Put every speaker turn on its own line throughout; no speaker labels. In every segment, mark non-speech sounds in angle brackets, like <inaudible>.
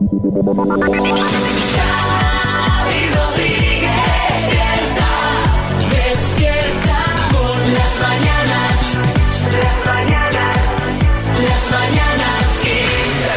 Yeah.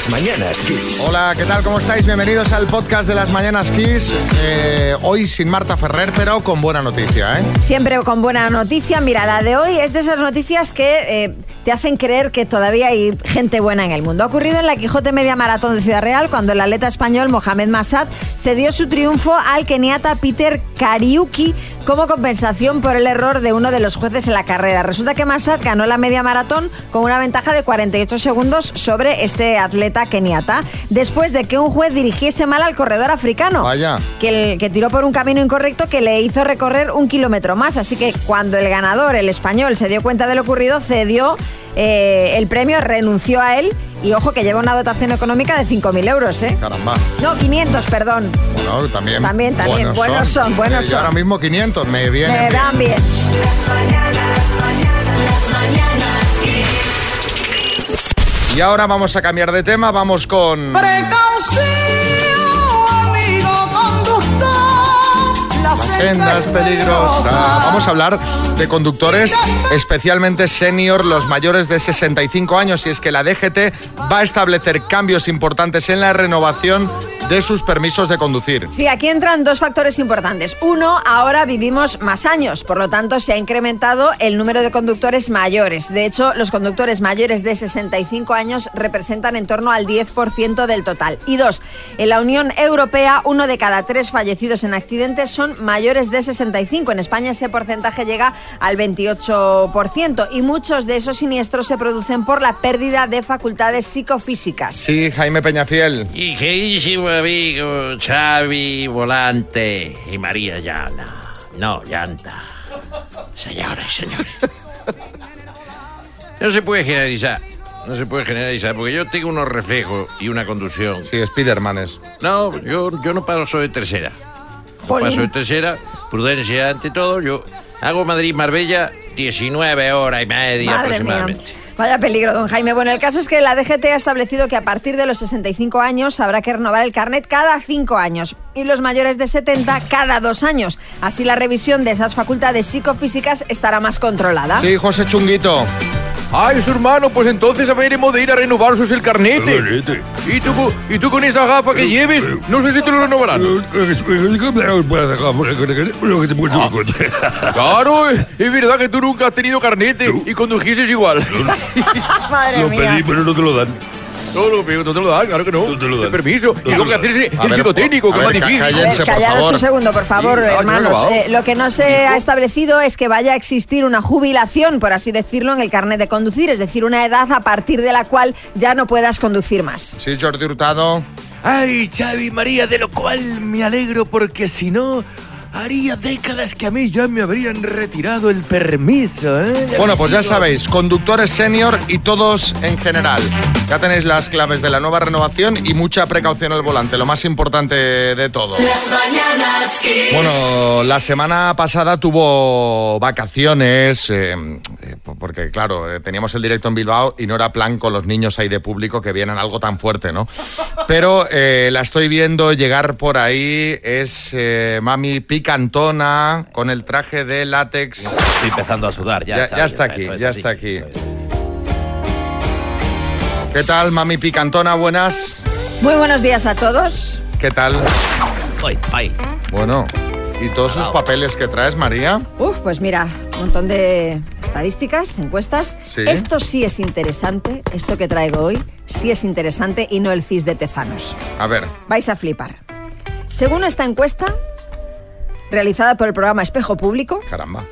Las mañanas Kiss.
Hola, ¿qué tal? ¿Cómo estáis? Bienvenidos al podcast de las Mañanas Kiss. Eh, hoy sin Marta Ferrer, pero con buena noticia, ¿eh?
Siempre con buena noticia. Mira, la de hoy es de esas noticias que eh, te hacen creer que todavía hay gente buena en el mundo. Ha ocurrido en la Quijote Media Maratón de Ciudad Real cuando el atleta español Mohamed Massad cedió su triunfo al keniata Peter Kariuki como compensación por el error de uno de los jueces en la carrera. Resulta que Massad ganó la media maratón con una ventaja de 48 segundos sobre este atleta keniata, después de que un juez dirigiese mal al corredor africano
Vaya.
que, el- que tiró por un camino incorrecto que le hizo recorrer un kilómetro más. Así que cuando el ganador, el español, se dio cuenta de lo ocurrido, cedió eh, el premio, renunció a él y ojo que lleva una dotación económica de 5.000 euros, ¿eh?
Caramba.
No, 500 perdón.
Bueno, también.
También, también. Buenos son, buenos
Y
son.
ahora mismo 500, me viene.
Me
bien.
dan bien.
Las
Y ahora vamos a cambiar de tema, vamos con...
amigo conductor.
La senda es peligrosa. Vamos a hablar de conductores especialmente senior, los mayores de 65 años, y es que la DGT va a establecer cambios importantes en la renovación de sus permisos de conducir.
Sí, aquí entran dos factores importantes. Uno, ahora vivimos más años, por lo tanto se ha incrementado el número de conductores mayores. De hecho, los conductores mayores de 65 años representan en torno al 10% del total. Y dos, en la Unión Europea, uno de cada tres fallecidos en accidentes son mayores de 65. En España ese porcentaje llega al 28% y muchos de esos siniestros se producen por la pérdida de facultades psicofísicas.
Sí, Jaime Peñafiel.
Y amigo Xavi Volante y María Llana. No, llanta. Señoras señores. No se puede generalizar. No se puede generalizar porque yo tengo unos reflejos y una conducción.
Sí, Spidermanes.
No, yo, yo no paso de tercera. No paso de tercera. Prudencia ante todo. Yo hago Madrid-Marbella 19 horas y media
Madre mía. Vaya peligro, don Jaime. Bueno, el caso es que la DGT ha establecido que a partir de los 65 años habrá que renovar el carnet cada 5 años y los mayores de 70 cada 2 años. Así la revisión de esas facultades psicofísicas estará más controlada.
Sí, José Chunguito.
Ay, su hermano, pues entonces habremos de ir a renovarnos el carnete. ¿Y tú, ¿Y tú con esa gafa que lleves? No sé si te lo renovarán. <laughs> Claro, es es verdad que tú nunca has tenido carnete y condujises igual. <laughs>
Madre mía.
pero no te lo dan. No, no, pero no te lo dan, claro que no. No te lo dan. permiso. Y tengo que hacerse el
ver,
psicotécnico, que es más difícil.
Cállense, por
callaros
favor.
un segundo, por favor,
ah,
hermanos. lo que no se ha establecido es que vaya a existir una jubilación, por así decirlo, en el carnet de conducir, es decir, una edad a partir de la cual ya no puedas conducir más.
Sí, Jordi Hurtado.
Ay, Xavi María, de lo cual me alegro porque si no, haría décadas que a mí ya me habrían retirado el permiso, ¿eh?
Bueno, pues ya sabéis, conductores senior y todos en general. Ya tenéis las claves de la nueva renovación y mucha precaución al volante, lo más importante de todo.
Las mañanas Kiss.
Bueno, la semana pasada tuvo vacaciones, eh, eh, porque claro, eh, teníamos el directo en Bilbao y no era plan con los niños ahí de público que vienen algo tan fuerte, ¿no? Pero eh, la estoy viendo llegar por ahí, es eh, Mami Picantona con el traje de látex.
Estoy empezando a sudar, ya.
Ya, ya está aquí, ya
así.
está aquí. ¿Qué tal, Mami Picantona? Buenas.
Muy buenos días a todos.
¿Qué tal?
Ay, ay.
Bueno, ¿y todos esos papeles que traes, María?
Uf, pues mira, un montón de estadísticas, encuestas.
Sí.
Esto sí es interesante, esto que traigo hoy, sí es interesante y no el CIS de Tezanos.
A ver,
Vais a flipar. Según esta encuesta, realizada por el programa Espejo Público,
caramba.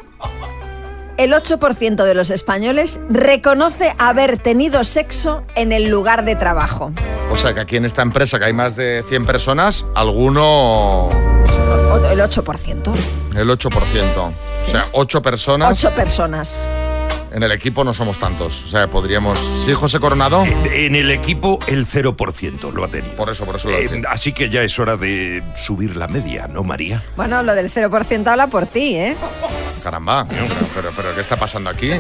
el 8% de los españoles reconoce haber tenido sexo en el lugar de trabajo.
O sea que aquí en esta empresa que hay más de 100 personas, alguno
El 8%.
el 8%. O sea, 8 personas
8 personas.
En el equipo no somos tantos. O sea, podríamos... ¿Sí, José Coronado?
En el equipo el 0% lo ha tenido.
Por eso, por eso lo
Eh, así que ya es hora de subir la media, ¿no, María?
Bueno, lo del 0% habla por ti, ¿eh?
caramba. Pero, pero, pero, ¿qué está pasando aquí?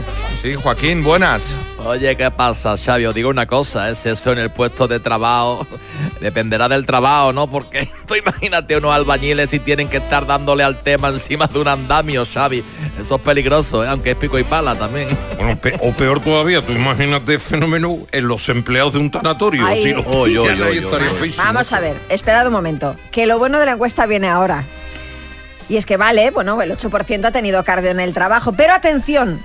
Sí, Joaquín, buenas.
Oye, ¿qué pasa, Xavi? Os digo una cosa, es eso en el puesto de trabajo. <laughs> Dependerá del trabajo, ¿no? Porque <laughs> tú imagínate unos albañiles y tienen que estar dándole al tema encima de un andamio, Xavi. Eso es peligroso, ¿eh? aunque es pico y pala también.
Bueno, pe- o peor todavía, tú imagínate fenómeno en los empleados de un tanatorio.
Ay.
Si los ahí
oy,
estaría
oy.
feísimo.
Vamos a ver, esperad un momento. Que lo bueno de la encuesta viene ahora. Y es que vale, bueno, el 8% ha tenido cardio en el trabajo. Pero atención,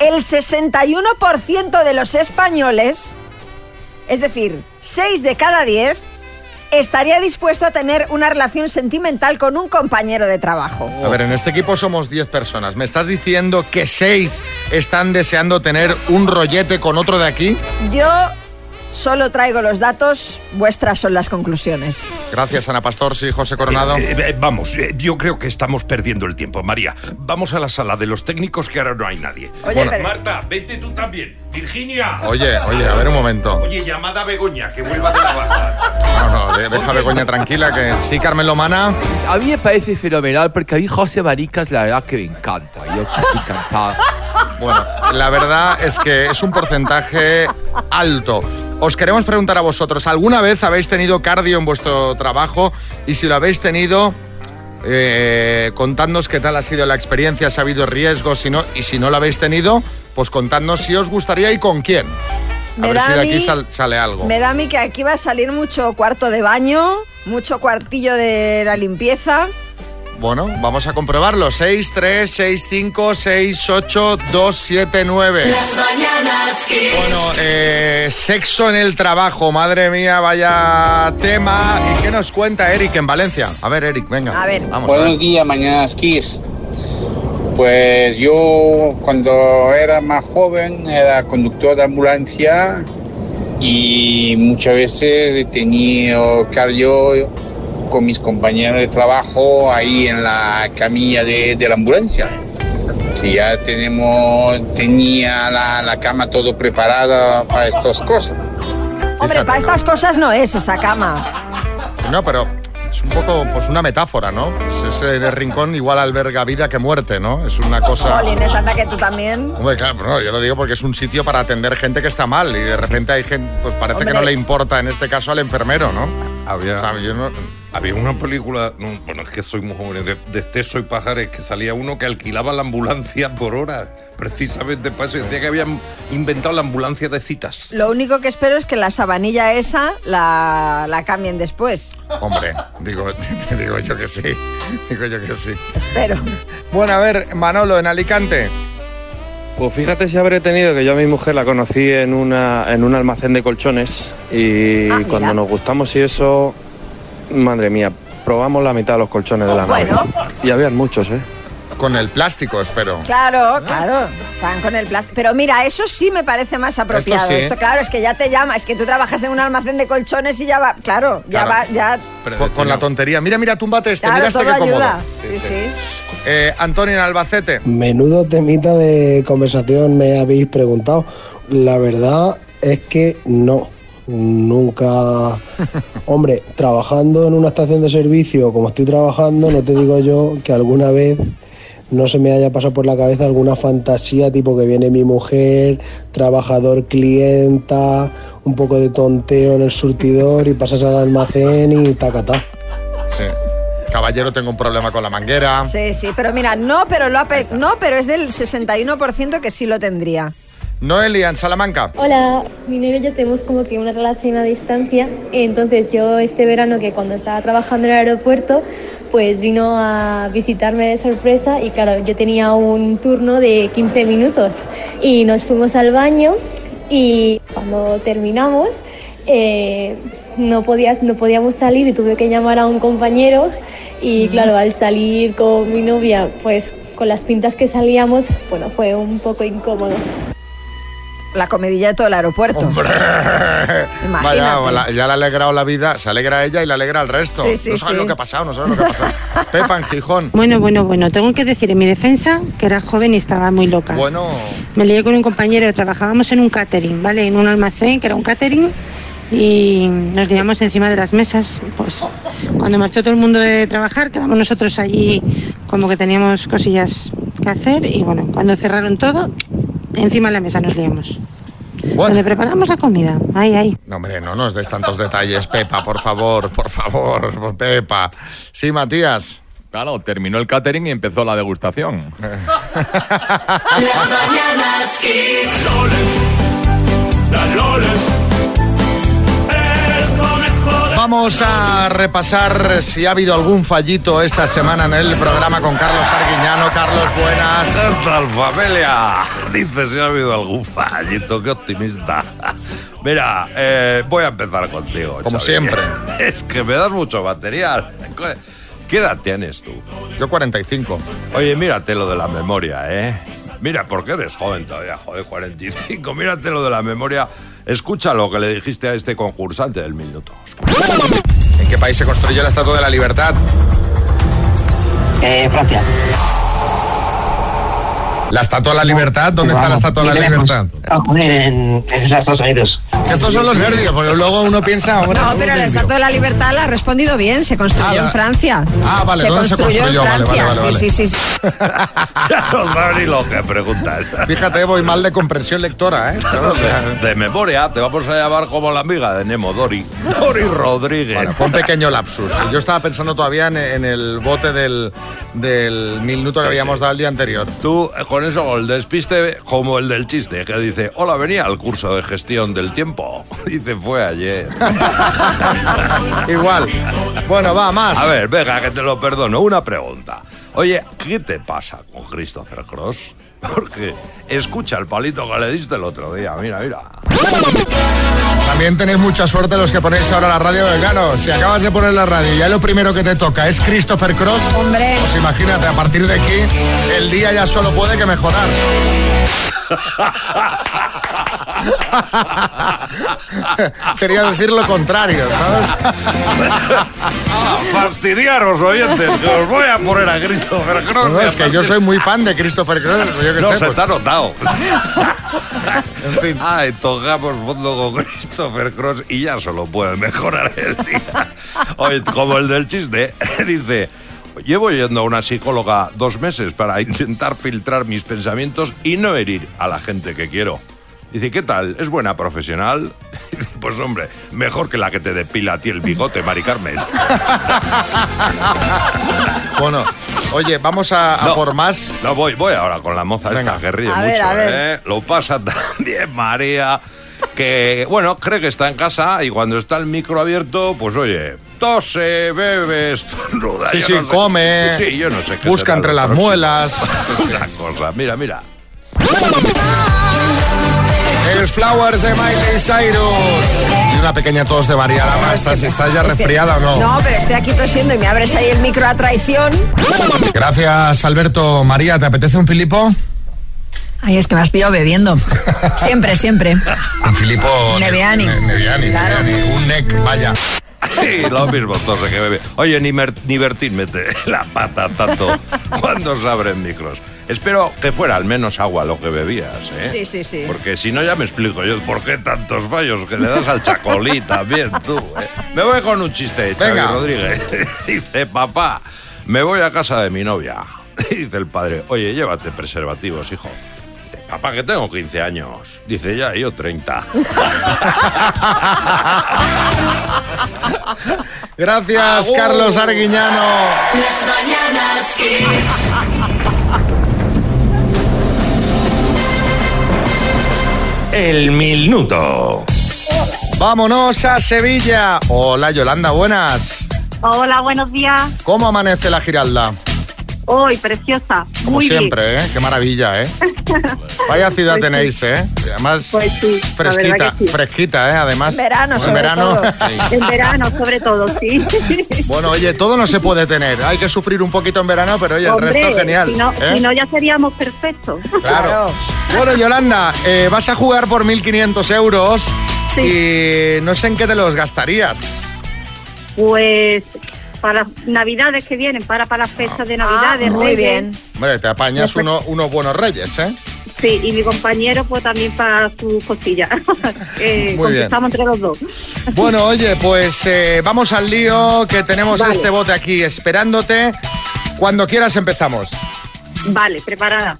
el 61% de los españoles, es decir, 6 de cada 10, estaría dispuesto a tener una relación sentimental con un compañero de trabajo.
A ver, en este equipo somos 10 personas. ¿Me estás diciendo que 6 están deseando tener un rollete con otro de aquí?
Yo solo traigo los datos, vuestras son las conclusiones.
Gracias, Ana Pastor, sí, José Coronado.
Eh, eh, vamos, eh, yo creo que estamos perdiendo el tiempo. María, vamos a la sala de los técnicos que ahora no hay nadie.
Oye,
Bueno,
pero-
Marta, vente tú también. Virginia.
Oye, oye, a ver un momento.
Oye, llamada a Begoña, que vuelva de la baja.
No, no, de- deja a Begoña tranquila, que sí, Carmen Lomana.
A mí me parece fenomenal porque a mí José Maricas la verdad que me encanta. Yo estoy encantado.
Bueno, la verdad es que es un porcentaje alto. Os queremos preguntar a vosotros, ¿alguna vez habéis tenido cardio en vuestro trabajo? Y si lo habéis tenido, eh, contadnos qué tal ha sido la experiencia, si ha habido riesgos, si no, y si no lo habéis tenido, pues contadnos si os gustaría y con quién. A
Me
ver si de aquí
mí-
sal- sale algo.
Me da a mí que aquí va a salir mucho cuarto de baño, mucho cuartillo de la limpieza.
Bueno, vamos a comprobarlo. 6, 3, 6, 5, 6, 8, 2, 7, 9.
Las mañanas Kiss.
Bueno, eh, sexo en el trabajo, madre mía, vaya tema. ¿Y qué nos cuenta Eric en Valencia? A ver, Eric, venga.
A ver.
Vamos a ver.
Buenos días, Mañanas Kiss. Pues yo cuando era más joven era conductor de ambulancia y muchas veces he tenido cardio con mis compañeros de trabajo ahí en la camilla de, de la ambulancia. Que ya tenemos, tenía la, la cama todo preparada para estas cosas.
Hombre,
Fíjate,
para
¿no?
estas cosas no es esa cama.
No, pero es un poco pues una metáfora, ¿no? Pues ese rincón igual alberga vida que muerte, ¿no? Es una cosa...
Jolines, anda que tú también.
Hombre, claro, no, yo lo digo porque es un sitio para atender gente que está mal y de repente hay gente, pues parece
Hombre.
que no le importa en este caso al enfermero, ¿no?
Había,
O sea, yo no-
había una película, no, bueno, es que soy muy joven, de, de Este Soy Pajares, que salía uno que alquilaba la ambulancia por hora, precisamente para eso. Decía que habían inventado la ambulancia de citas.
Lo único que espero es que la sabanilla esa la, la cambien después.
Hombre, digo, <laughs> digo yo que sí, digo yo que sí.
Espero.
Bueno, a ver, Manolo, en Alicante.
Pues fíjate si habré tenido que yo a mi mujer la conocí en, una, en un almacén de colchones y
Ah,
cuando nos gustamos y eso, madre mía, probamos la mitad de los colchones de la nave.
Bueno.
Y habían muchos, ¿eh?
Con el plástico, espero.
Claro, claro. Están con el plástico. Pero mira, eso sí me parece más apropiado.
sí.
Esto, claro, es que ya te llama. Es que tú trabajas en un almacén de colchones y ya va. Claro, ya
Claro.
va. Ya,
Con, con la tontería. Mira, mira, túmbate este,
claro,
mira este
todo
que cómodo.
Sí, sí.
Eh, Antonio en Albacete.
Menudo temita de conversación me habéis preguntado. La verdad es que no. Nunca. <laughs> Hombre, trabajando en una estación de servicio como estoy trabajando, no te digo yo que alguna vez no se me haya pasado por la cabeza alguna fantasía tipo que viene mi mujer, trabajador clienta, un poco de tonteo en el surtidor y pasas al almacén y tacatá.
Sí. Caballero, tengo un problema con la manguera.
Sí, sí. Pero mira, no, pero lo ha no, pero es del 61% que sí lo tendría.
Noelia en Salamanca.
Hola, mi novio y yo tenemos como que una relación a distancia. Entonces yo este verano que cuando estaba trabajando en el aeropuerto, pues vino a visitarme de sorpresa y claro, yo tenía un turno de 15 minutos y nos fuimos al baño y cuando terminamos eh, no, podías, no podíamos salir y tuve que llamar a un compañero y claro, al salir con mi novia, pues con las pintas que salíamos, bueno, fue un poco incómodo.
La comidilla de todo el aeropuerto.
¡Hombre!
Imagínate.
Vaya, la- ya le ha alegrado la vida. Se alegra a ella y le alegra al resto.
Sí, sí,
no sabes
sí.
lo que ha pasado, no sabes lo que ha pasado. <laughs> Pepa en Gijón.
Bueno, bueno, bueno, tengo que decir en mi defensa que era joven y estaba muy loca.
Bueno,
Me lié con un compañero, trabajábamos en un catering, ¿vale? En un almacén que era un catering y nos liamos encima de las mesas. Pues cuando marchó todo el mundo de trabajar, quedamos nosotros allí como que teníamos cosillas que hacer y bueno, cuando cerraron todo, encima de la mesa nos liamos. Donde preparamos la comida. Ahí, ahí.
No, hombre, no nos des tantos detalles, Pepa, por favor, por favor, Pepa. Sí, Matías.
Claro, terminó el catering y empezó la degustación. <laughs>
Las mañanas
Vamos a repasar si ha habido algún fallito esta semana en el programa con Carlos Arguiñano. Carlos, buenas.
¿Qué tal, familia? Dice si ha habido algún fallito, qué optimista. Mira, eh, voy a empezar contigo.
Como
Xavi.
siempre. <laughs>
Es que me das mucho material. ¿Qué edad tienes tú?
Yo 45.
Oye, mírate lo de la memoria, ¿eh? Mira, porque eres joven todavía, joder, 45. Mírate lo de la memoria. Escucha lo que le dijiste a este concursante del minuto.
¿En qué país se construyó la Estatua de la Libertad?
Eh, Francia.
¿La Estatua de la Libertad? ¿Dónde está la Estatua de la Libertad?
En, en Estados Unidos.
Estos son los nervios, porque luego uno piensa... hombre,
No,
¿cómo
pero la? Estatua de la Libertad la ha respondido bien. Se construyó
Ah,
en Francia.
Ah, vale,
se
¿dónde se
construyó
construyó?
en
Vale, vale,
Francia.
vale,
Sí, sí, sí. <laughs>
Ya no sabes ni lo que preguntas.
Fíjate, voy mal de comprensión lectora, ¿eh? <laughs>
De memoria, te vamos a llamar como la amiga de Nemo, Dori. Dori Rodríguez.
Bueno, fue un pequeño lapsus. Yo estaba pensando todavía en, en el bote del, del minuto que
Sí,
habíamos
sí.
dado el día anterior.
Tú, eh, con eso, el despiste como el del chiste, que dice, hola, venía al curso de gestión del tiempo. <laughs> Dice, fue ayer. <laughs>
Igual. Bueno, va, más.
A ver, venga, que te lo perdono. Una pregunta. Oye, ¿qué te pasa con Christopher Cross? <laughs> Porque escucha el palito que le diste el otro día. Mira, mira.
También tenéis mucha suerte los que ponéis ahora la radio del Gano. Si acabas de poner la radio y ya lo primero que te toca es Christopher Cross,
Hombre.
pues imagínate, a partir de aquí el día ya solo puede que mejorar. <laughs> <laughs> Quería decir lo contrario, ¿sabes?
Fastidiaros, oyentes, que os voy a poner a Christopher Cross.
No, es que yo soy muy fan de Christopher Cross. Yo qué
No,
sé,
se
pues,
te ha notado.
en fin.
Ay, tocamos fondo con Christopher Cross y ya solo puede mejorar el día. Oye, como el del chiste, <laughs> dice. Llevo yendo a una psicóloga dos meses para intentar filtrar mis pensamientos y no herir a la gente que quiero. Dice, ¿qué tal? ¿Es buena profesional? <laughs> Dice, Pues hombre, mejor que la que te depila a ti el bigote, Mari Carmen. <laughs>
Bueno, oye, vamos a, a
No.
por más.
No, voy, voy ahora con la moza
Venga.
esta que ríe
A ver,
mucho,
a ver.
¿eh? Lo pasa <laughs> también María, que, bueno, cree que está en casa y cuando está el micro abierto, pues oye, tose, bebe, estornuda.
Sí, sí,
no sé-
come,
Sí, yo no sé qué
busca entre las
próximo.
muelas.
Una cosa, mira, mira.
Flowers de Miley Cyrus. Y una pequeña tos de María Lama. ¿Estás, estás ya
Es que-
resfriada o no?
No, pero estoy aquí tosiendo y me abres ahí el micro a traición.
Gracias, Alberto. María, ¿te apetece un Filipo?
Ay, es que me has pillado bebiendo. Siempre, siempre.
Un Filipo.
Neviani.
Ne- Neviani,
Claro.
Neviani. Un nec, vaya.
Sí, lo mismo, tose que bebe. Oye, ni, Mer- ni Bertín mete la pata tanto cuando se abren micros. Espero que fuera al menos agua lo que bebías, ¿eh?
Sí, sí, sí.
Porque si no, ya me explico yo por qué tantos fallos que le das al chacolí <laughs> también, tú. ¿eh? Me voy con un chiste, Xavi
Venga.
Rodríguez. <laughs> Dice, papá, me voy a casa de mi novia. <laughs> Dice el padre, oye, llévate preservativos, hijo. Dice, papá, que tengo 15 años. Dice, ya, yo 30.
Gracias. Carlos Arguiñano.
Las mañanas Kiss.
El minuto.
Vámonos a Sevilla. Hola, Yolanda, buenas.
Hola, buenos días.
¿Cómo amanece la Giralda?
Hoy, preciosa.
Como
Muy
siempre, ¿eh? Qué maravilla, ¿eh? <laughs> Vaya ciudad
Pues sí.
tenéis, ¿eh? Además,
Pues sí,
fresquita,
sí.
fresquita, ¿eh? Además.
En verano,
En
sobre
verano.
todo. <laughs>
En verano, sobre todo, sí. <laughs>
Bueno, oye, todo no se puede tener. Hay que sufrir un poquito en verano, pero oye, el resto genial.
Si no,
¿eh?
si no, ya seríamos perfectos.
Claro. Bueno, Yolanda, eh, vas a jugar por 1.500 euros y no sé en qué te los gastarías.
Pues para las navidades que vienen, para para las fechas de navidades.
Ah, muy
Reyes.
bien.
Hombre, te apañas uno- unos buenos reyes, ¿eh?
Sí, y mi compañero pues también para sus cosillas. <laughs> eh,
Muy bien.
entre los dos.
Bueno, oye, pues eh, vamos al lío, que tenemos
Vale.
este bote aquí esperándote. Cuando quieras empezamos.
Vale, preparada.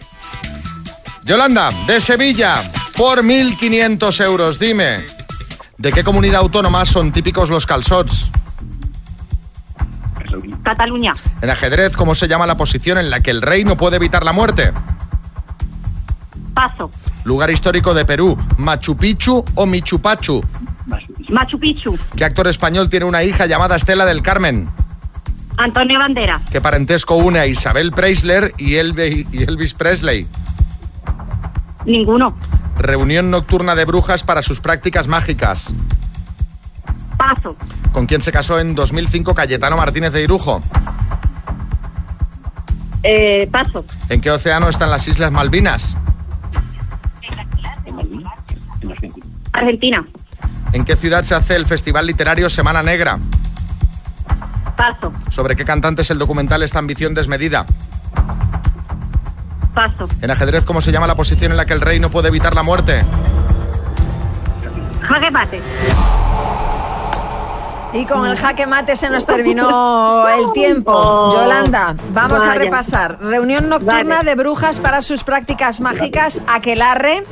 Yolanda, de Sevilla, por 1.500 euros, dime, ¿de qué comunidad autónoma son típicos los calzots?
Cataluña.
En ajedrez, ¿cómo se llama la posición en la que el rey no puede evitar la muerte?
Paso.
Lugar histórico de Perú, Machu Picchu o Michu Picchu.
Machu Picchu.
¿Qué actor español tiene una hija llamada Estela del Carmen?
Antonio Bandera.
¿Qué parentesco une a Isabel Preisler y Elvis Presley?
Ninguno.
Reunión nocturna de brujas para sus prácticas mágicas.
Paso.
¿Con quién se casó en 2005 Cayetano Martínez de Irujo?
Eh, paso.
¿En qué océano están las Islas Malvinas?
Argentina.
¿En qué ciudad se hace el festival literario Semana Negra?
Paso.
¿Sobre qué cantante es el documental Esta ambición desmedida?
Paso.
En ajedrez, ¿cómo se llama la posición en la que el rey no puede evitar la muerte?
Jaque mate.
Y con el jaque mate se nos terminó el <laughs> tiempo. Yolanda, vamos a repasar. Reunión nocturna
Vale.
de brujas para sus prácticas mágicas. Aquelarre,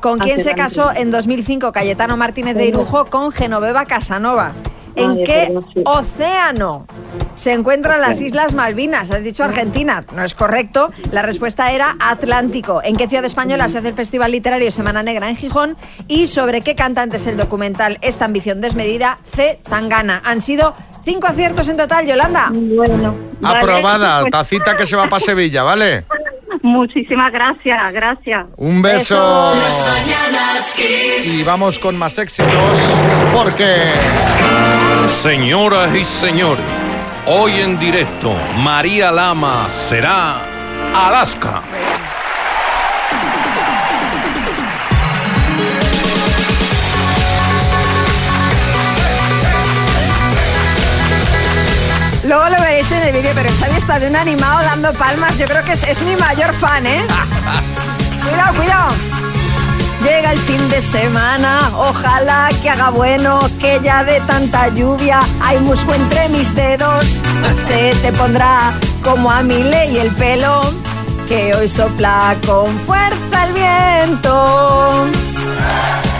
con quien se casó en 2005 Cayetano Martínez de Irujo con Genoveva Casanova. ¿En qué océano se encuentran las Islas Malvinas? Has dicho Argentina, no es correcto. La respuesta era Atlántico. ¿En qué ciudad española se hace el Festival Literario Semana Negra en Gijón? ¿Y sobre qué cantante es el documental Esta ambición desmedida? C. Tangana. Han sido cinco aciertos en total, Yolanda.
Bueno. vale.
Aprobada, tacita que se va para Sevilla, ¿vale?
Muchísimas gracias, gracias.
Un beso. Y vamos con más éxitos porque...
Señoras y señores, hoy en directo, María Lama será Alaska.
Luego lo veréis en el vídeo, pero Xavi está de un animado dando palmas. Yo creo que es, es mi mayor fan, ¿eh? <laughs> cuidado, cuidado. Llega el fin de semana, ojalá que haga bueno, que ya de tanta lluvia hay musgo entre mis dedos. <laughs> Se te pondrá como a mi ley el pelo, que hoy sopla con fuerza el viento.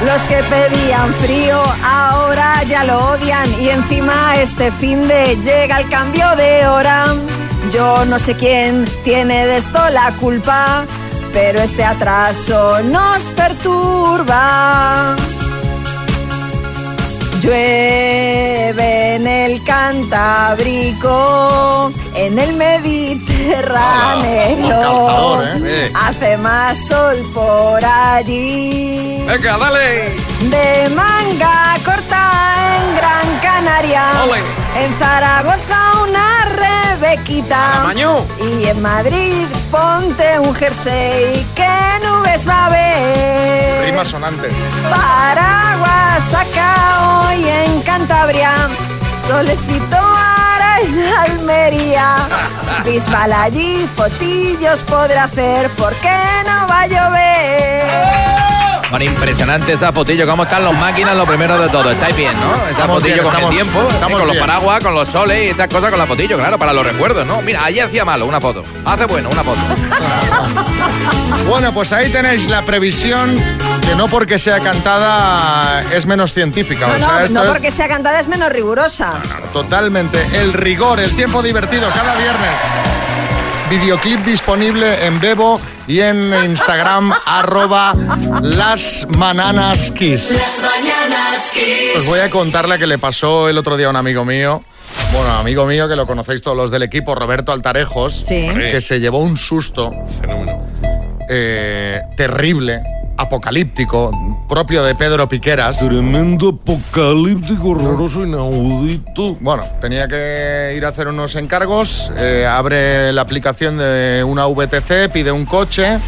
Los que pedían frío ahora ya lo odian y encima este fin de llega el cambio de hora. Yo no sé quién tiene de esto la culpa, pero este atraso nos perturba. Llueve en el Cantábrico, en el Mediterráneo.
calzador, ¿eh?
Hace más sol por allí.
Venga, dale.
De manga corta en Gran Canaria.
Ole.
En Zaragoza una rebequita. Y en Madrid ponte un jersey. ¿Qué nubes va a haber?
Rima sonante.
Paraguas hoy en Cantabria. Solecito ahora en Almería. Bisbal allí, fotillos podrá hacer porque no va a llover.
Bueno, impresionante esa fotillo. ¿Cómo están los máquinas? Lo primero de todo. ¿Estáis bien, no? Esa
Estamos
fotillo
bien,
con
estamos-
el tiempo, ¿eh?
estamos
con los paraguas, con los soles y estas cosas con la fotillo, claro, para los recuerdos, ¿no? Mira, ayer hacía malo una foto. Hace bueno una foto. <laughs>
Bueno, pues ahí tenéis la previsión que no porque sea cantada es menos científica.
No,
o sea,
no,
esto
no
es
porque sea cantada es menos rigurosa.
totalmente el rigor, el tiempo divertido cada viernes. Videoclip disponible en Bebo y en Instagram <laughs> arroba las Mananas Kiss.
Las mañanas Kiss.
Os voy a contar la que le pasó el otro día a un amigo mío. Bueno, amigo mío que lo conocéis todos los del equipo, Roberto Altarejos,
Sí.
que se llevó un susto
Fenómeno.
eh, terrible, apocalíptico, propio de Pedro Piqueras.
Tremendo apocalíptico, horroroso, inaudito.
Bueno, tenía que ir a hacer unos encargos, eh, abre la aplicación de una VTC, pide un coche,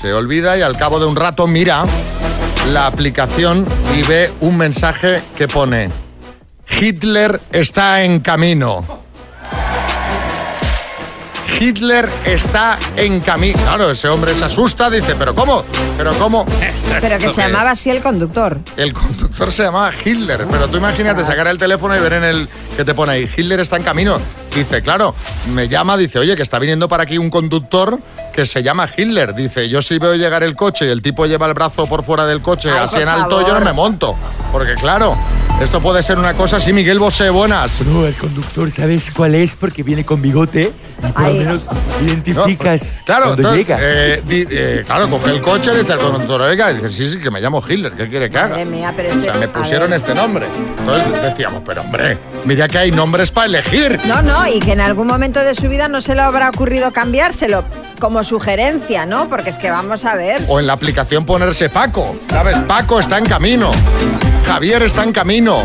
se olvida y al cabo de un rato mira la aplicación y ve un mensaje que pone Hitler está en camino. Hitler está en camino. Claro, ese hombre se asusta, dice, pero ¿cómo? ¿Pero cómo? <laughs>
Pero que se llamaba así el conductor.
El conductor se llamaba Hitler, pero tú imagínate sacar el teléfono y ver en el que te pone ahí, Hitler está en camino. Dice, claro, me llama, dice, oye, que está viniendo para aquí un conductor que se llama Hitler. Dice, yo si veo llegar el coche y el tipo lleva el brazo por fuera del coche
Ay,
así en alto, yo
favor.
no me monto. Porque claro, esto puede ser una cosa así, Miguel Bosé, buenas.
No, el conductor, ¿sabes cuál es? Porque viene con bigote y por lo menos identificas
Claro,
cuando
entonces,
llega.
eh, di- eh, claro, coge el coche, le dice al conductor, oiga, y dice, sí, sí, que me llamo Hitler, ¿qué quiere que haga?
Madre mía, pero
O sea, me pusieron este nombre. Entonces decíamos, pero hombre, mira que hay nombres para elegir.
No, no, y que en algún momento de su vida no se le habrá ocurrido cambiárselo como sugerencia, ¿no? Porque es que vamos a ver.
O en la aplicación ponerse Paco, ¿sabes? Paco está en camino. Javier está en camino.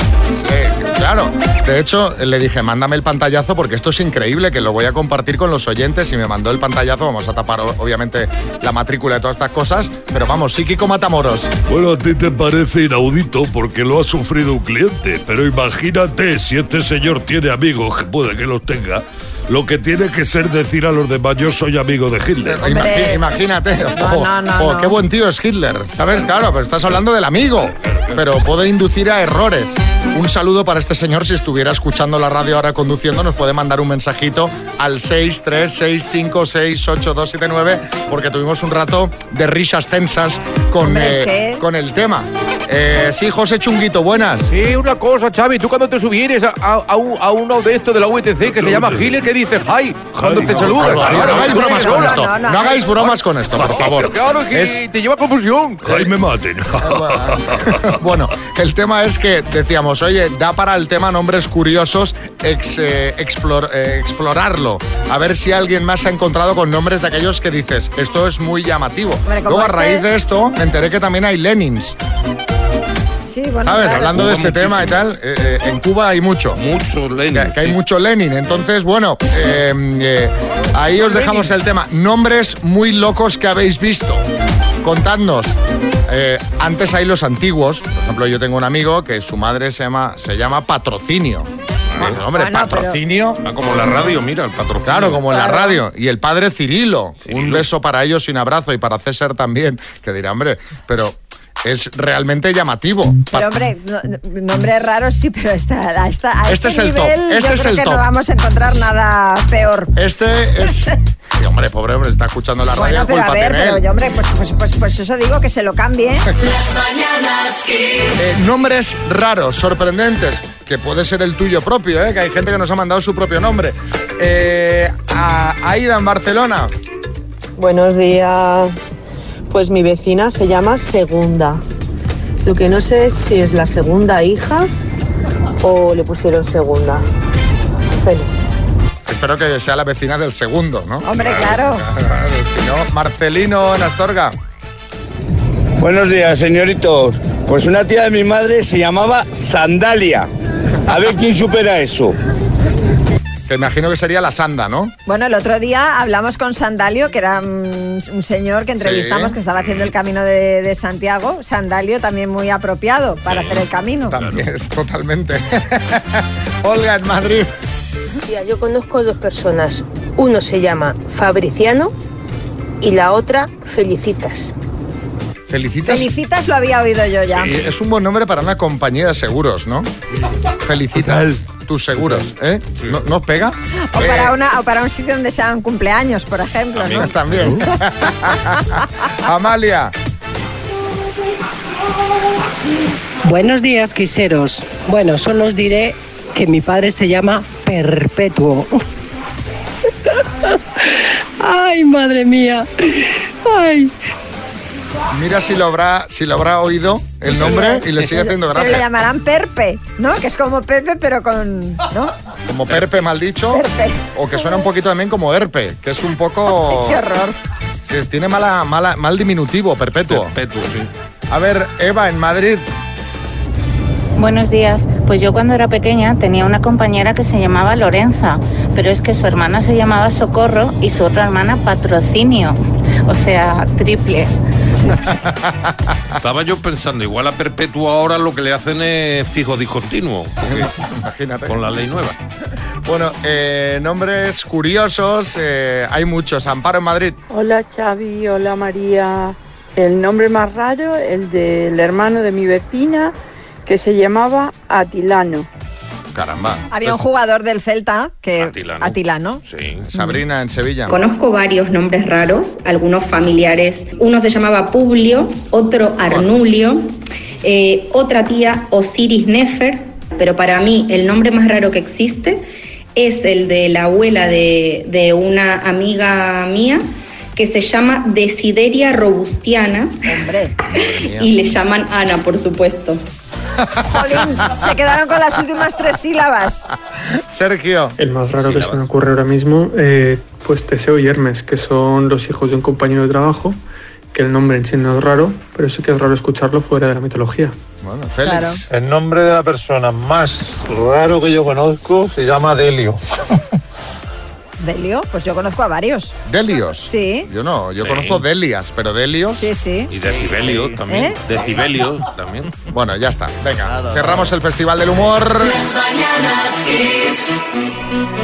Eh, claro. De hecho, le dije, mándame el pantallazo porque esto es increíble, que lo voy a compartir con los oyentes y me mandó el pantallazo. Vamos a tapar, obviamente, la matrícula de todas estas cosas. Pero vamos, Psíquico Matamoros.
Bueno, a ti te parece inaudito porque lo ha sufrido un cliente, pero imagínate si este señor tiene amigos, que puede que los tenga, lo que tiene que ser decir a los demás, yo soy amigo de Hitler.
Imagínate. Oh,
no, no,
oh,
no.
Qué buen tío es Hitler. ¿Sabes? Claro, pero estás hablando del amigo. Pero puede inducir a errores. Un saludo para este señor. Si estuviera escuchando la radio ahora conduciendo, nos puede mandar un mensajito al 636568279 porque tuvimos un rato de risas tensas con,
Hombre,
eh, con el tema. Eh, sí, José Chunguito, buenas.
Sí, una cosa, Xavi, tú cuando te subieres a, a- a uno de estos de la UTC que se llama Hitler, ¿qué dices? ¡Hi! Cuando te saludas.
No, hagáis bromas con esto. No hagáis bromas con esto, por favor.
Claro que
Es-
te lleva a confusión.
Jaime Maten. <laughs> <laughs>
bueno, el tema es que decíamos, oye, da para el tema nombres curiosos ex- eh, explor- eh, explorarlo. A ver si alguien más se ha encontrado con nombres de aquellos que dices, esto es muy llamativo. Luego, a
este-
raíz de esto, me enteré que también hay Lenins.
Sí, bueno,
¿Sabes?
claro.
Hablando de este tema y tal, eh, eh, en Cuba hay mucho.
Mucho Lenin.
Que, que hay mucho Lenin. Entonces, bueno, eh, eh, ahí os dejamos el tema. Nombres muy locos que habéis visto. Contadnos. Eh, antes hay los antiguos. Por ejemplo, yo tengo un amigo que su madre se llama, se llama Patrocinio. Hombre,
Bueno, pero-
patrocinio.
Ah, como la radio, mira, el patrocinio.
Claro, como en la radio. Y el padre Cirilo. Un beso para ellos y un abrazo. Y para César también. Que dirá, hombre, pero es realmente llamativo.
Pero hombre, no- no- nombres raros sí, pero está, a esta, a
Este
este,
es el top,
nivel
este
yo
es
creo
el
que
top.
no vamos a encontrar nada peor.
Este es... <laughs> Hombre, pobre hombre, está escuchando la radio.
Bueno, pero a
culpa
ver,
tiene
pero yo, hombre, pues, pues, pues, pues eso digo, que se lo cambie.
Las <laughs> mañanas Kiss.
Eh, nombres raros, sorprendentes, que puede ser el tuyo propio, ¿eh? que hay gente que nos ha mandado su propio nombre. Eh, a Aida en Barcelona.
Buenos días. Pues mi vecina se llama Segunda. Lo que no sé es si es la segunda hija o le pusieron Segunda. Feliz.
Espero que sea la vecina del segundo, ¿no?
Hombre, claro. <laughs>
si no, Marcelino en Astorga.
Buenos días, señoritos. Pues una tía de mi madre se llamaba Sandalia. A ver quién supera eso.
Que imagino que sería la Sanda, ¿no?
Bueno, el otro día hablamos con Sandalio, que era un señor que entrevistamos
Sí.
que estaba haciendo el camino de, de Santiago. Sandalio también muy apropiado para hacer el camino.
También es totalmente. <laughs> Olga en Madrid.
Tía, yo conozco dos personas. Uno se llama Fabriciano y la otra Felicitas.
Felicitas.
Felicitas lo había oído yo ya.
Es un buen nombre para una compañía de seguros, ¿no? Felicitas tus seguros, ¿eh? ¿No, ¿no os pega?
O
Eh,
para, una, o para un sitio donde sean cumpleaños, por ejemplo, ¿no?
También. <laughs> Amalia.
Buenos días, quiseros. Bueno, solo os diré que mi padre se llama Perpetuo. <laughs> Ay, madre mía. Ay.
Mira si lo habrá, si lo habrá oído el nombre y le sigue haciendo
Pero le
gracia.
llamarán Perpe, ¿no? Que es como Pepe, pero con. ¿No?
Como Perpe mal dicho. O que suena un poquito también como Herpe, que es un poco. <laughs>
Qué horror.
Sí, tiene mala, mala, mal diminutivo, perpetuo.
Perpetuo, sí.
A ver, Eva, en Madrid.
Buenos días. Pues yo cuando era pequeña tenía una compañera que se llamaba Lorenza, pero es que su hermana se llamaba Socorro y su otra hermana Patrocinio, o sea, triple. <laughs>
Estaba yo pensando, igual a Perpetuo ahora lo que le hacen es fijo discontinuo. <laughs>
Imagínate.
Con la ley nueva.
Bueno, eh, nombres curiosos, eh, hay muchos. Amparo en Madrid.
Hola Xavi, hola María. El nombre más raro, el del hermano de mi vecina, que se llamaba Atilano.
Caramba.
Había un
Pues,
jugador del Celta que
Atilano.
Atilano.
Sí. Sabrina en Sevilla.
Conozco varios nombres raros, algunos familiares. Uno se llamaba Publio, otro Arnulio, eh, otra tía Osiris Nefer, pero para mí el nombre más raro que existe es el de la abuela de, de una amiga mía que se llama Desideria Robustiana
Hombre.
y le llaman Ana, por supuesto.
Jolín, se quedaron con las últimas tres sílabas.
Sergio.
El más raro que se me ocurre ahora mismo, eh, pues Teseo y Hermes, que son los hijos de un compañero de trabajo, que el nombre en sí no es raro, pero sí que es raro escucharlo fuera de la mitología.
Bueno,
Félix.
El nombre de la persona más raro que yo conozco se llama Delio.
Delio, pues yo conozco a varios.
Delios.
Sí.
Yo no, yo
Sí.
conozco Delias, pero Delios.
Sí, sí.
Y decibelio también.
¿Eh?
Decibelio también.
Bueno, ya está. Venga, cerramos el Festival del Humor.
Las mañanas Kiss.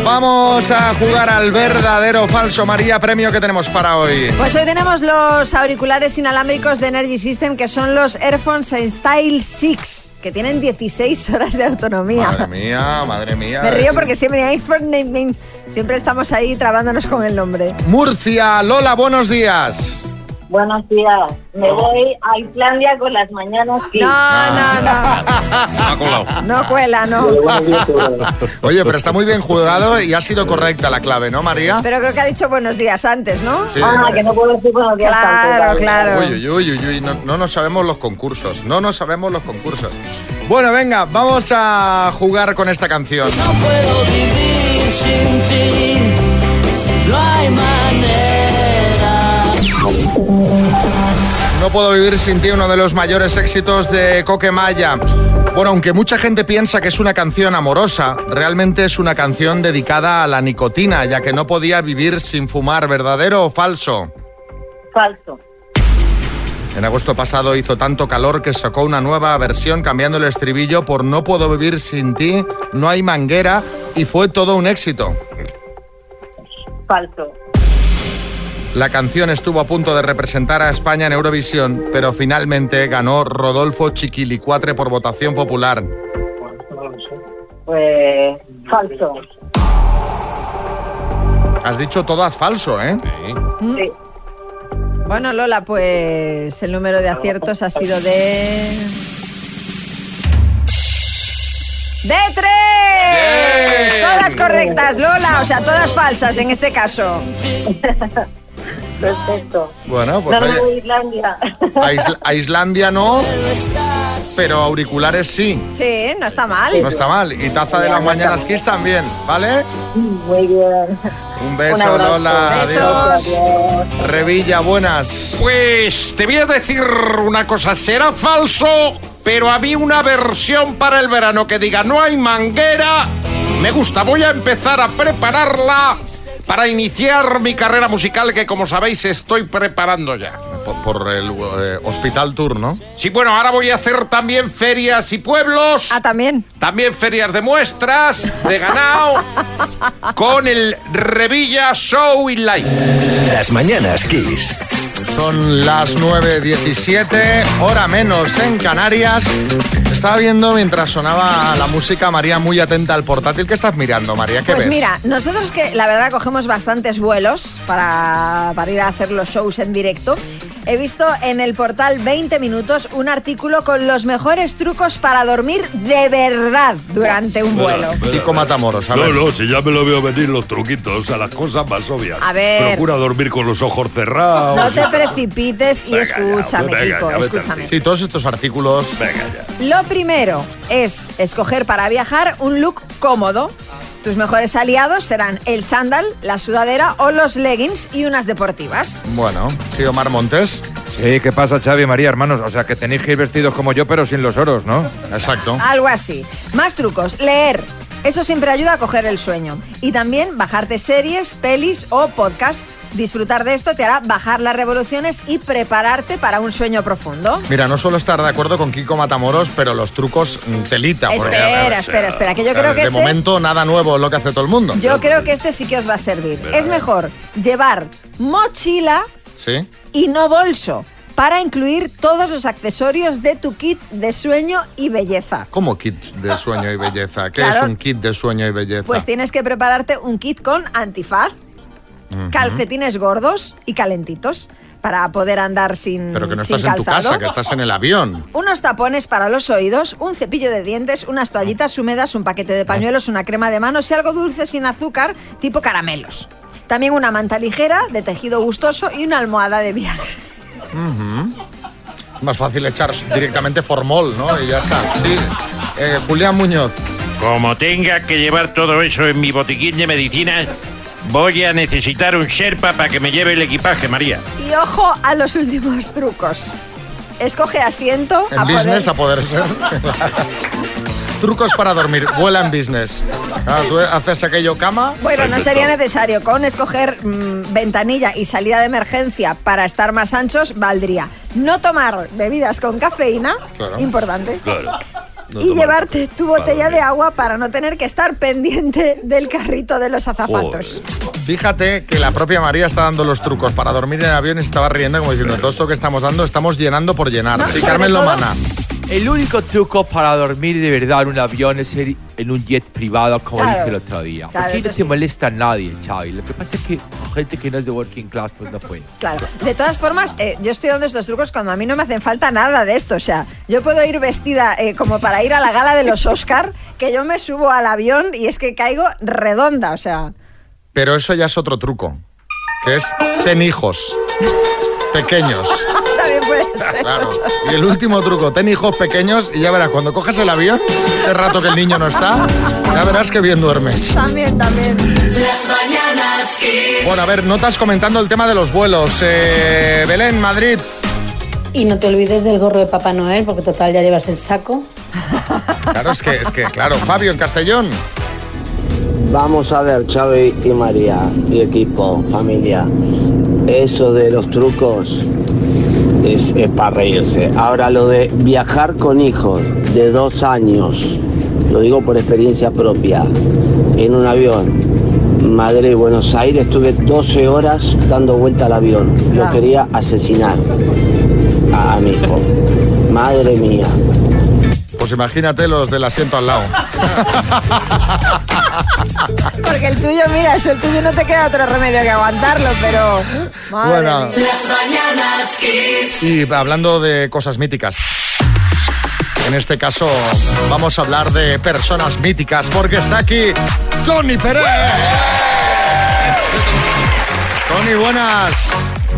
Vamos a jugar al verdadero o falso María, premio que tenemos para hoy.
Pues hoy tenemos los auriculares inalámbricos de Energy System, que son los Airphones Style 6, que tienen 16 horas de autonomía.
Madre mía, madre mía.
Me río porque siempre iPhone, siempre estamos ahí trabándonos con el nombre.
Murcia, Lola, buenos días.
Buenos días. Me voy a Islandia con las mañanas.
No, no, no. <laughs>
Ha colado.
No cuela, no.
Oye, pero está muy bien jugado y ha sido correcta la clave, ¿no, María?
Pero creo que ha dicho buenos días antes, ¿no?
Sí.
Ah, que no puedo decir buenos días
Claro,
tanto,
claro.
Uy, uy, uy, uy, no, no nos sabemos los concursos, no nos sabemos los concursos. Bueno, venga, vamos a jugar con esta canción.
No puedo vivir sin ti. No hay manera.
No puedo vivir sin ti, uno de los mayores éxitos de Coquemaya. Bueno, aunque mucha gente piensa que es una canción amorosa, realmente es una canción dedicada a la nicotina, ya que no podía vivir sin fumar, ¿verdadero o falso?
Falso.
En agosto pasado hizo tanto calor que sacó una nueva versión cambiando el estribillo por No puedo vivir sin ti, no hay manguera y fue todo un éxito.
Falso.
La canción estuvo a punto de representar a España en Eurovisión, pero finalmente ganó Rodolfo Chiquilicuatre por votación popular.
Pues falso.
Has dicho todas falso, ¿eh?
Sí.
Bueno, Lola, pues el número de aciertos ha sido de... ¡De tres! Todas correctas, Lola. O sea, todas falsas en este caso. <laughs>
Perfecto.
Bueno, pues
no voy a Islandia.
a, Isla- a Islandia no, pero auriculares sí.
Sí, no está mal.
No está mal. Y taza de las mañanas Kiss también, ¿vale?
Muy bien.
Un beso. Lola.
Besos.
Adiós. Revilla, buenas.
Pues te voy a decir una cosa, será falso, pero a mí una versión para el verano que diga no hay manguera, me gusta, voy a empezar a prepararla para iniciar mi carrera musical que como sabéis estoy preparando ya.
Por, por el eh, Hospital Tour, ¿no?
Sí, bueno, ahora voy a hacer también ferias y pueblos.
Ah, también.
También ferias de muestras, de ganado, <laughs> con el Revilla Show y Live.
Las mañanas Kiss.
Son las 9.17, hora menos en Canarias. Estaba viendo mientras sonaba la música, María, muy atenta al portátil. ¿Qué estás mirando, María? ¿Qué
Pues
ves?
mira, nosotros que la verdad cogemos bastantes vuelos para, para ir a hacer los shows en directo, he visto en el portal 20 minutos un artículo con los mejores trucos para dormir de verdad durante un vuelo.
Kiko Matamoros, a
No,
ver.
no, si ya me lo veo venir los truquitos, a las cosas más obvias.
A ver.
Procura dormir con los ojos cerrados.
No te precipites y
Venga ya,
escúchame,
venga
Kiko,
ya,
escúchame.
Sí, todos estos artículos.
Venga ya.
Lo primero es escoger para viajar un look cómodo. Tus mejores aliados serán el chándal, la sudadera o los leggings y unas deportivas.
Bueno, sí, Omar Montes.
Sí, ¿qué pasa, Xavi y María, hermanos? O sea, que tenéis que ir vestidos como yo, pero sin los oros, ¿no?
Exacto.
Algo así. Más trucos. Leer. Eso siempre ayuda a coger el sueño. Y también bajarte series, pelis o podcasts. Disfrutar de esto te hará bajar las revoluciones y prepararte para un sueño profundo.
Mira, no suelo estar de acuerdo con Kiko Matamoros, pero los trucos mm, telita. porque, a ver,
Espera, espera, espera, que yo creo que
De
este...
momento, nada nuevo es lo que hace todo el mundo.
Yo creo que este sí que os va a servir. Es mejor llevar mochila
Sí.
y no bolso. para incluir todos los accesorios de tu kit de sueño y belleza.
¿Cómo kit de sueño y belleza? ¿Qué
Claro.
es un kit de sueño y belleza?
Pues tienes que prepararte un kit con antifaz, Calcetines gordos y calentitos para poder andar sin,
Pero que no estás en tu casa, que estás en el avión.
Unos tapones para los oídos, un cepillo de dientes, unas toallitas húmedas, un paquete de pañuelos, una crema de manos y algo dulce sin azúcar, tipo caramelos. También una manta ligera de tejido gustoso y una almohada de viaje.
Más fácil echar directamente formol, ¿no? Y ya está. Sí. Eh, Julián Muñoz.
Como tenga que llevar todo eso en mi botiquín de medicinas, voy a necesitar un Sherpa para que me lleve el equipaje, María.
Y ojo a los últimos trucos. Escoge asiento
En
a
business,
poder-
a poder ser. <laughs> Trucos para dormir. Vuela en business. Claro, tú haces aquello cama.
Bueno, no sería necesario. Con escoger mm, ventanilla y salida de emergencia para estar más anchos, valdría. No tomar bebidas con cafeína,
Claro.
importante.
Claro. No
y llevarte tu botella de agua para no tener que estar pendiente del carrito de los azafatos.
Fíjate que la propia María está dando los trucos para dormir en avión y se estaba riendo como diciendo, todo esto que estamos dando estamos llenando por llenar.
No,
sí, Carmen
todo-
Lomana.
El único truco para dormir de verdad en un avión es ir en un jet privado, como
Claro.
dije el otro día.
Claro,
Aquí no
sí.
se molesta a nadie, Xavi. Lo que pasa es que gente que no es de working class, pues no puede.
Claro. De todas formas, eh, yo estoy dando estos trucos cuando a mí no me hacen falta nada de esto. O sea, yo puedo ir vestida eh, como para ir a la gala de los Oscar, que yo me subo al avión y es que caigo redonda. O sea,
Pero eso ya es otro truco, que es ten hijos pequeños. <laughs> Claro. Y el último truco, ten hijos pequeños y ya verás, cuando coges el avión, ese rato que el niño no está, ya verás que bien duermes.
También, también.
Las mañanas Kiss.
Bueno, a ver, notas comentando el tema de los vuelos. Eh, Belén, Madrid.
Y no te olvides del gorro de Papá Noel, porque total ya llevas el saco.
Claro, es que, es que, claro, Fabio en Castellón.
Vamos a ver, Xavi y María y equipo, familia. Eso de los trucos es, para reírse. Ahora lo de viajar con hijos de dos años, lo digo por experiencia propia, en un avión. Madrid-Buenos Aires, estuve 12 horas dando vuelta al avión.
Ah.
quería asesinar a, a mi hijo. Madre mía.
Pues imagínate los del asiento al lado.
Porque el tuyo, mira, eso el tuyo no te queda otro remedio que aguantarlo, pero. Madre
Bueno.
mía.
Las mañanas Kiss.
Y hablando de cosas míticas. En este caso, vamos a hablar de personas míticas, porque está aquí Tony Pérez. Tony, buenas.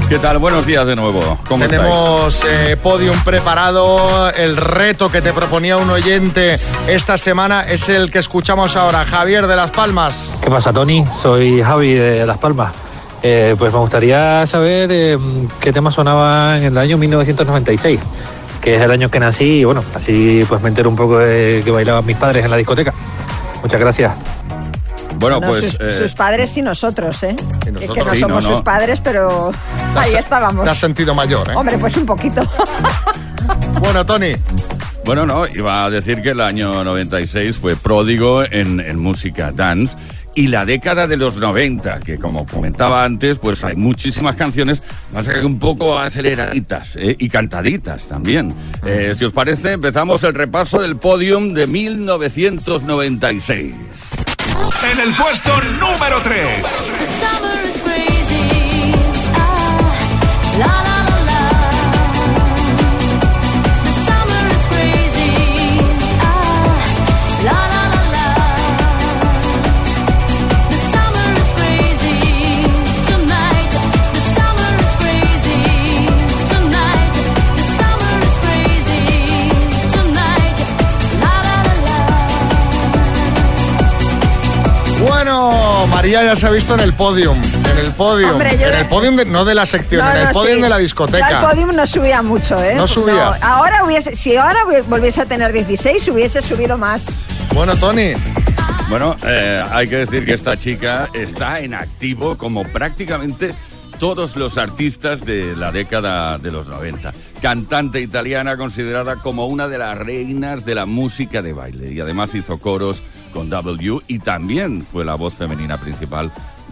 ¿Qué tal? Buenos días de nuevo.
Tenemos eh, podium preparado. El reto que te proponía un oyente esta semana es el que escuchamos ahora. Javier de Las Palmas.
¿Qué pasa, Tony? Soy Javi de Las Palmas. Eh, pues me gustaría saber eh, qué tema sonaba en el año 1996, que es el año que nací y bueno, así pues me entero un poco de que bailaban mis padres en la discoteca. Muchas gracias.
Bueno,
No,
pues
sus,
eh,
sus padres y nosotros, ¿eh? Es que no
nosotros. Sí,
somos
no, no.
sus padres, pero ahí estábamos.
Te has sentido mayor, ¿eh?
Hombre, pues un poquito. <laughs>
Bueno, Tony.
bueno, no, iba a decir que el año 96 fue pródigo en, en música dance. Y la década de los 90, que como comentaba antes, pues hay muchísimas canciones, más que un poco aceleraditas ¿eh? y cantaditas también. Eh, si os parece, empezamos el repaso del podium de 1996.
En el puesto número 3.
Bueno, María ya se ha visto en el podium. En el podium.
Hombre, yo
en
de-
el podium, de- no de la sección,
No,
en el
no,
podium
sí.
de la
Yo
discoteca.
al podium no subía mucho, ¿eh?
¿No subías?
ahora hubiese, si ahora volviese a tener 16, hubiese subido más.
Bueno, Tony.
Bueno, eh, hay que decir que esta chica está en activo como prácticamente todos los artistas de la década de los 90. Cantante italiana considerada como una de las reinas de la música de baile y además hizo coros con W y también fue la voz femenina principal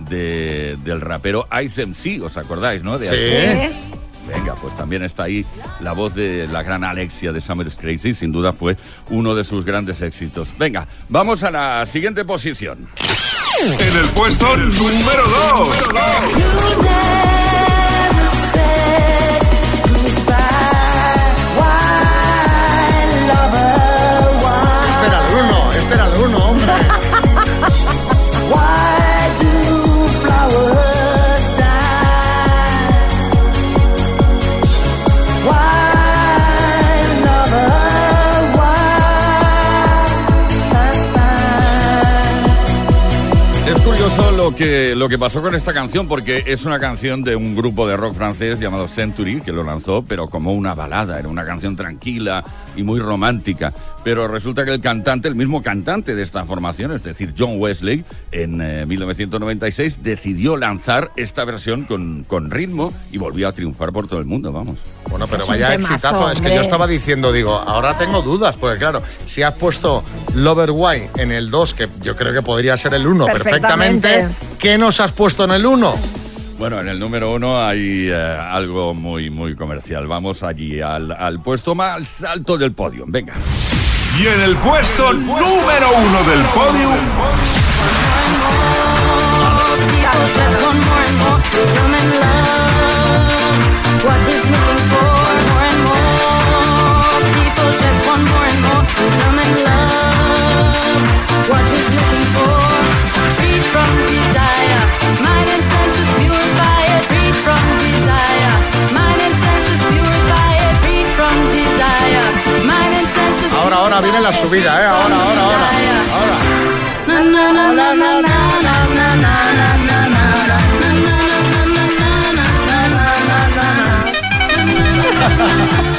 de- del rapero Ice MC, ¿os acordáis, no? De
Sí.
Ice. Venga, pues también está ahí la voz de la gran Alexia de Summer's Crazy, sin duda fue uno de sus grandes éxitos. Venga, vamos a la siguiente posición.
En el puesto número 2.
Lo que, lo que pasó con esta canción, porque es una canción de un grupo de rock francés llamado Century, que lo lanzó, pero como una balada, era una canción tranquila y muy romántica. Pero resulta que el cantante, el mismo cantante de esta formación, es decir, John Wesley, en eh, 1996 decidió lanzar esta versión con, con ritmo y volvió a triunfar por todo el mundo, vamos.
Bueno, pero
es
vaya exitazo. Es que yo estaba diciendo, digo, ahora tengo dudas, porque claro, si has puesto Lover Why en el 2, que yo creo que podría ser el 1 perfectamente,
Perfectamente.
¿qué nos has puesto en el 1?
Bueno, en el número uno hay eh, algo muy, muy comercial. Vamos allí al, al puesto más alto del podio. Venga.
Y en el puesto número uno del podio.
Ahora, ahora viene la subida, ¿eh? Ahora, ahora, ahora. ahora.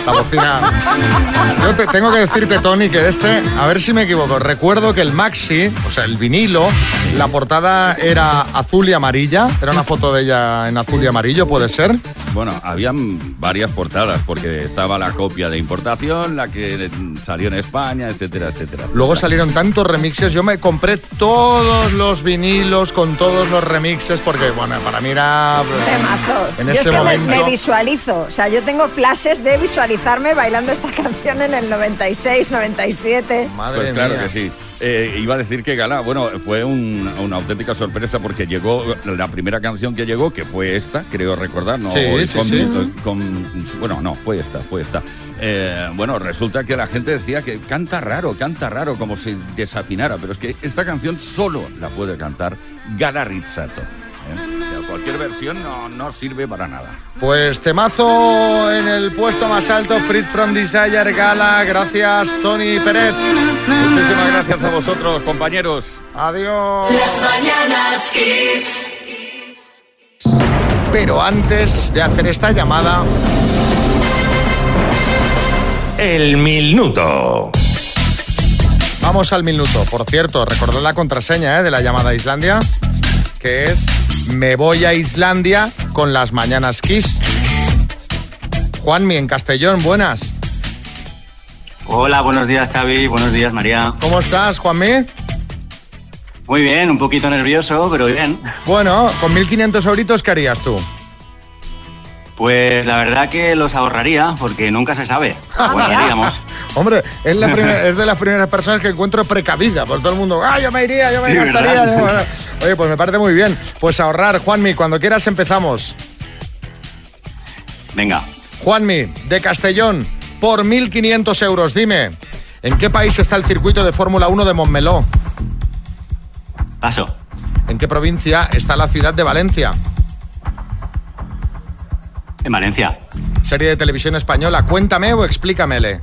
La bocina. Yo te tengo que decirte, Tony, que este, a ver si me equivoco, recuerdo que el maxi, o sea, el vinilo, la portada era azul y amarilla. Era una foto de ella en azul y amarillo, ¿puede ser?
Bueno, habían varias portadas, porque estaba la copia de importación, la que salió en España, etcétera, etcétera.
Luego salieron tantos remixes, yo me compré todos los vinilos con todos los remixes porque, bueno, para mí era...
Temazo.
En
yo
ese
es que me-
momento...
me, visualizo, o sea, yo tengo flashes de visualizarme bailando esta <laughs> canción en el 96, 97.
Madre
Pues claro
mía.
que sí. Eh, iba a decir que Gala, bueno, fue un- una auténtica sorpresa porque llegó la primera canción que llegó, que fue esta, creo recordar, ¿no?
Sí, sí,
con,
sí.
con- bueno, no, fue esta, fue esta. Eh, bueno, resulta que la gente decía que canta raro, canta raro, como si desafinara, pero es que esta canción solo la puede cantar Gala Rizzato. ¿Eh? O sea, cualquier versión no, no sirve para nada.
Pues temazo en el puesto más alto, Frit from Desire Gala. Gracias, Tony Peret.
Muchísimas gracias a vosotros, compañeros.
Adiós.
Las mañanas Kiss.
Pero antes de hacer esta llamada,
El minuto.
vamos al minuto. Por cierto, recordad la contraseña ¿eh? de la llamada a Islandia, que es Me voy a Islandia con las mañanas Kiss. Juanmi, en Castellón, buenas.
Hola, buenos días Xavi, buenos días María.
¿Cómo estás, Juanmi?
Muy bien, un poquito nervioso, pero bien.
Bueno, con 1.500 euritos, ¿qué harías tú?
Pues la verdad que los ahorraría porque nunca se sabe. <laughs> Guardaríamos.
Hombre, es, la <laughs> es de las primeras personas que encuentro precavida, por todo el mundo. ¡Ah, yo me iría, yo me
Sí, <laughs>
gastaría! Oye, pues me parece muy bien. Pues ahorrar, Juanmi, cuando quieras empezamos.
Venga,
Juanmi, de Castellón, por 1.500 euros, dime, ¿en qué país está el circuito de Fórmula 1 de Montmeló?
paso.
¿En qué provincia está la ciudad de Valencia?
En Valencia.
Serie de televisión española, cuéntame o explícamele.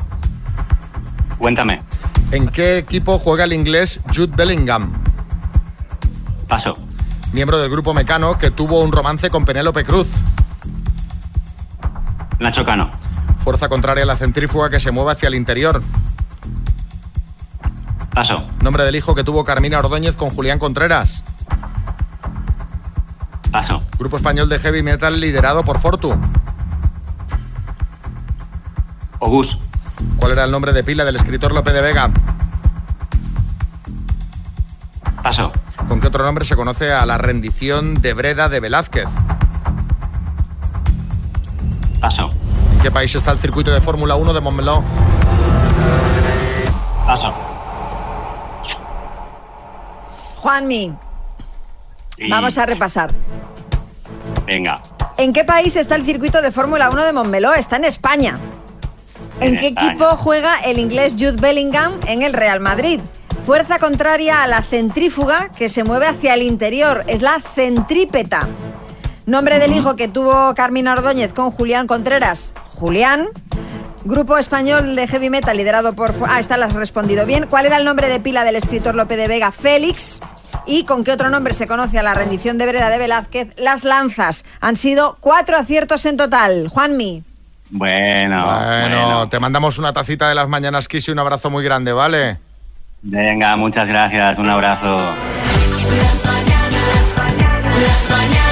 Cuéntame.
¿En qué equipo juega el inglés Jude Bellingham?
Paso.
Miembro del grupo Mecano que tuvo un romance con Penélope Cruz.
Nacho Cano.
Fuerza contraria a la centrífuga que se mueve hacia el interior.
Paso.
Nombre del hijo que tuvo Carmina Ordóñez con Julián Contreras.
Paso.
Grupo español de heavy metal liderado por Fortu.
Obús.
¿Cuál era el nombre de pila del escritor Lope de Vega?
Paso.
¿Con qué otro nombre se conoce a la rendición de Breda de Velázquez?
Paso.
¿En qué país está el circuito de Fórmula 1 de Montmeló?
Paso.
Juanmi,
Y-
vamos a repasar.
Venga.
¿En qué país está el circuito de Fórmula 1 de Montmeló? Está en España. ¿En,
En
qué
España.
equipo juega el inglés Jude Bellingham en el Real Madrid? Fuerza contraria a la centrífuga que se mueve hacia el interior. Es la centrípeta. Nombre del hijo que tuvo Carmina Ordóñez con Julián Contreras. Julián. Grupo español de heavy metal liderado por... Ah, esta la has respondido bien. ¿Cuál era el nombre de pila del escritor Lope de Vega? Félix. ¿Y con qué otro nombre se conoce a la rendición de Breda de Velázquez? Las lanzas. Han sido cuatro aciertos en total. Juanmi.
Bueno,
Bueno, te mandamos una tacita de las mañanas Kiss y un abrazo muy grande, ¿vale?
Venga, muchas gracias. Un abrazo.
Las mañanas